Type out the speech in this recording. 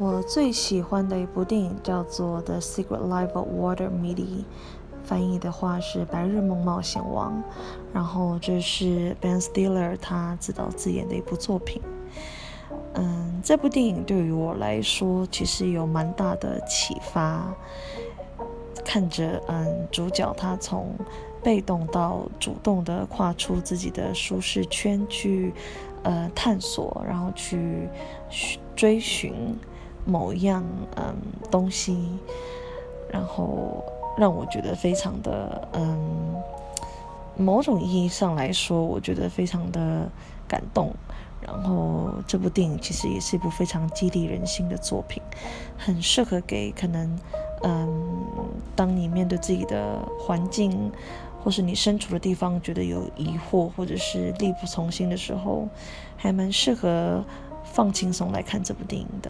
我最喜欢的一部电影叫做《The Secret Life of Water Mitty》，翻译的话是《白日梦冒险王》。然后这是 Ben Stiller 他自导自演的一部作品。嗯，这部电影对于我来说其实有蛮大的启发。看着嗯，主角他从被动到主动的跨出自己的舒适圈去呃探索，然后去追寻。某一样嗯东西，然后让我觉得非常的嗯，某种意义上来说，我觉得非常的感动。然后这部电影其实也是一部非常激励人心的作品，很适合给可能嗯，当你面对自己的环境，或是你身处的地方觉得有疑惑或者是力不从心的时候，还蛮适合放轻松来看这部电影的。